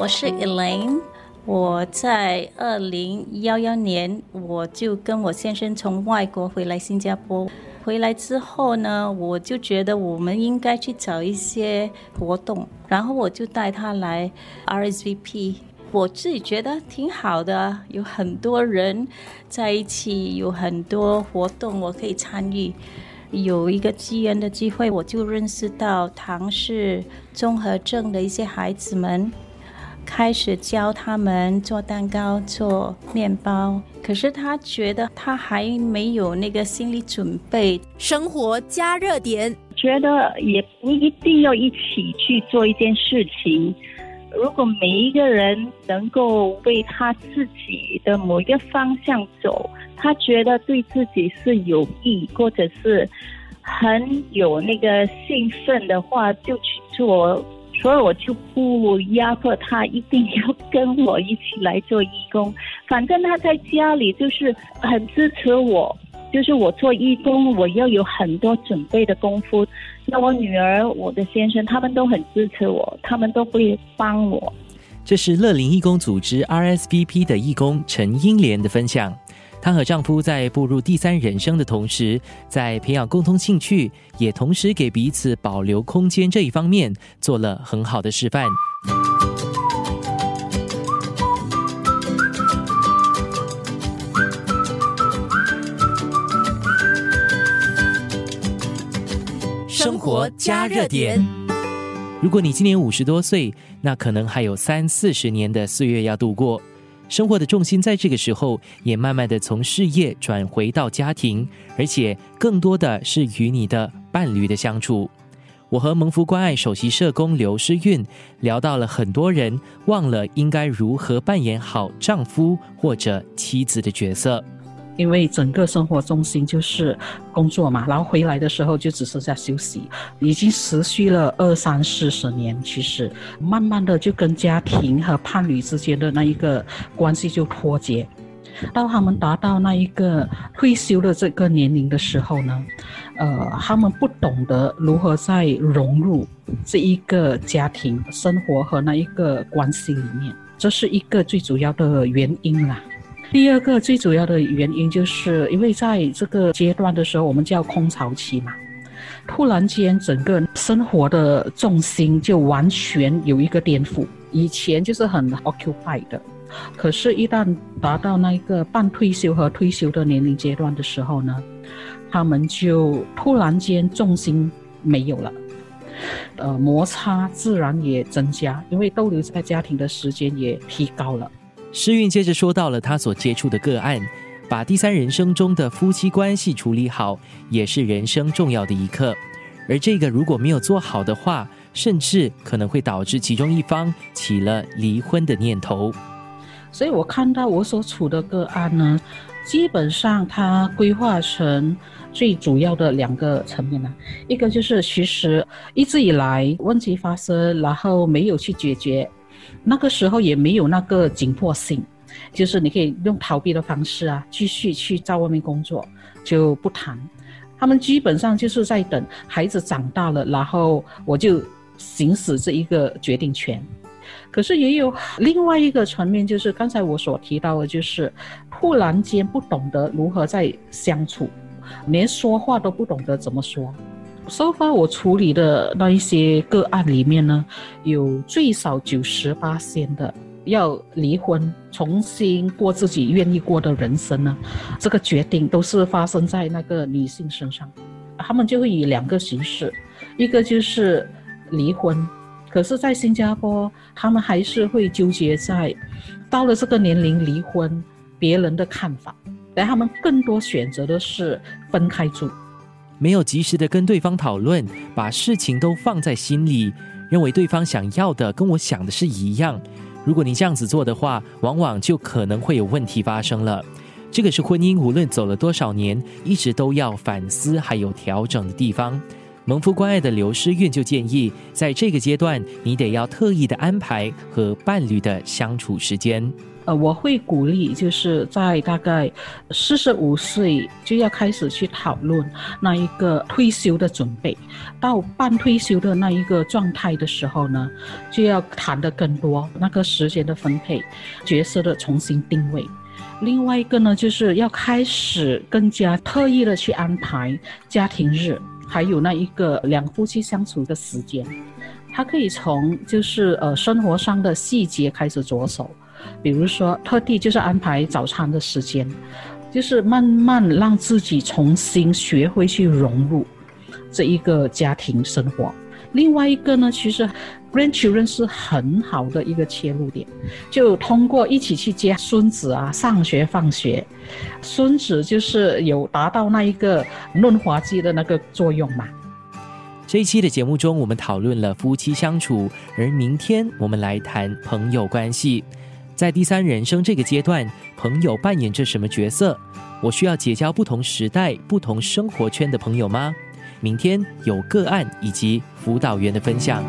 我是 Elaine。我在二零幺幺年，我就跟我先生从外国回来新加坡。回来之后呢，我就觉得我们应该去找一些活动，然后我就带他来 RSVP。我自己觉得挺好的，有很多人在一起，有很多活动我可以参与。有一个机缘的机会，我就认识到唐氏综合症的一些孩子们，开始教他们做蛋糕、做面包。可是他觉得他还没有那个心理准备。生活加热点，觉得也不一定要一起去做一件事情。如果每一个人能够为他自己的某一个方向走。他觉得对自己是有益，或者是很有那个兴奋的话，就去做。所以我就不压迫他一定要跟我一起来做义工。反正他在家里就是很支持我，就是我做义工，我要有很多准备的功夫。那我女儿、我的先生他们都很支持我，他们都会帮我。这是乐龄义工组织 RSVP 的义工陈英莲的分享。她和丈夫在步入第三人生的同时，在培养共同兴趣，也同时给彼此保留空间这一方面做了很好的示范。生活加热点。如果你今年五十多岁，那可能还有三四十年的岁月要度过。生活的重心在这个时候也慢慢的从事业转回到家庭，而且更多的是与你的伴侣的相处。我和蒙福关爱首席社工刘诗韵聊到了很多人忘了应该如何扮演好丈夫或者妻子的角色。因为整个生活重心就是工作嘛，然后回来的时候就只剩下休息，已经持续了二三四十年，其实慢慢的就跟家庭和伴侣之间的那一个关系就脱节。到他们达到那一个退休的这个年龄的时候呢，呃，他们不懂得如何再融入这一个家庭生活和那一个关系里面，这是一个最主要的原因啦。第二个最主要的原因，就是因为在这个阶段的时候，我们叫空巢期嘛，突然间整个生活的重心就完全有一个颠覆。以前就是很 occupied 的，可是，一旦达到那一个半退休和退休的年龄阶段的时候呢，他们就突然间重心没有了，呃，摩擦自然也增加，因为逗留在家庭的时间也提高了。诗韵接着说到了他所接触的个案，把第三人生中的夫妻关系处理好，也是人生重要的一课。而这个如果没有做好的话，甚至可能会导致其中一方起了离婚的念头。所以我看到我所处的个案呢，基本上它规划成最主要的两个层面呢，一个就是其实一直以来问题发生，然后没有去解决。那个时候也没有那个紧迫性，就是你可以用逃避的方式啊，继续去在外面工作，就不谈。他们基本上就是在等孩子长大了，然后我就行使这一个决定权。可是也有另外一个层面，就是刚才我所提到的，就是突然间不懂得如何在相处，连说话都不懂得怎么说。So far 我处理的那一些个案里面呢，有最少九十八线的要离婚，重新过自己愿意过的人生呢。这个决定都是发生在那个女性身上，他们就会以两个形式，一个就是离婚，可是，在新加坡，他们还是会纠结在到了这个年龄离婚，别人的看法，但他们更多选择的是分开住。没有及时的跟对方讨论，把事情都放在心里，认为对方想要的跟我想的是一样。如果你这样子做的话，往往就可能会有问题发生了。这个是婚姻无论走了多少年，一直都要反思还有调整的地方。蒙夫关爱的刘诗韵就建议，在这个阶段，你得要特意的安排和伴侣的相处时间。呃，我会鼓励，就是在大概四十五岁就要开始去讨论那一个退休的准备，到半退休的那一个状态的时候呢，就要谈的更多那个时间的分配、角色的重新定位。另外一个呢，就是要开始更加特意的去安排家庭日，还有那一个两夫妻相处的时间。他可以从就是呃生活上的细节开始着手，比如说特地就是安排早餐的时间，就是慢慢让自己重新学会去融入这一个家庭生活。另外一个呢，其实 grandchildren 是很好的一个切入点，就通过一起去接孙子啊上学放学，孙子就是有达到那一个润滑剂的那个作用嘛。这一期的节目中，我们讨论了夫妻相处，而明天我们来谈朋友关系。在第三人生这个阶段，朋友扮演着什么角色？我需要结交不同时代、不同生活圈的朋友吗？明天有个案以及辅导员的分享。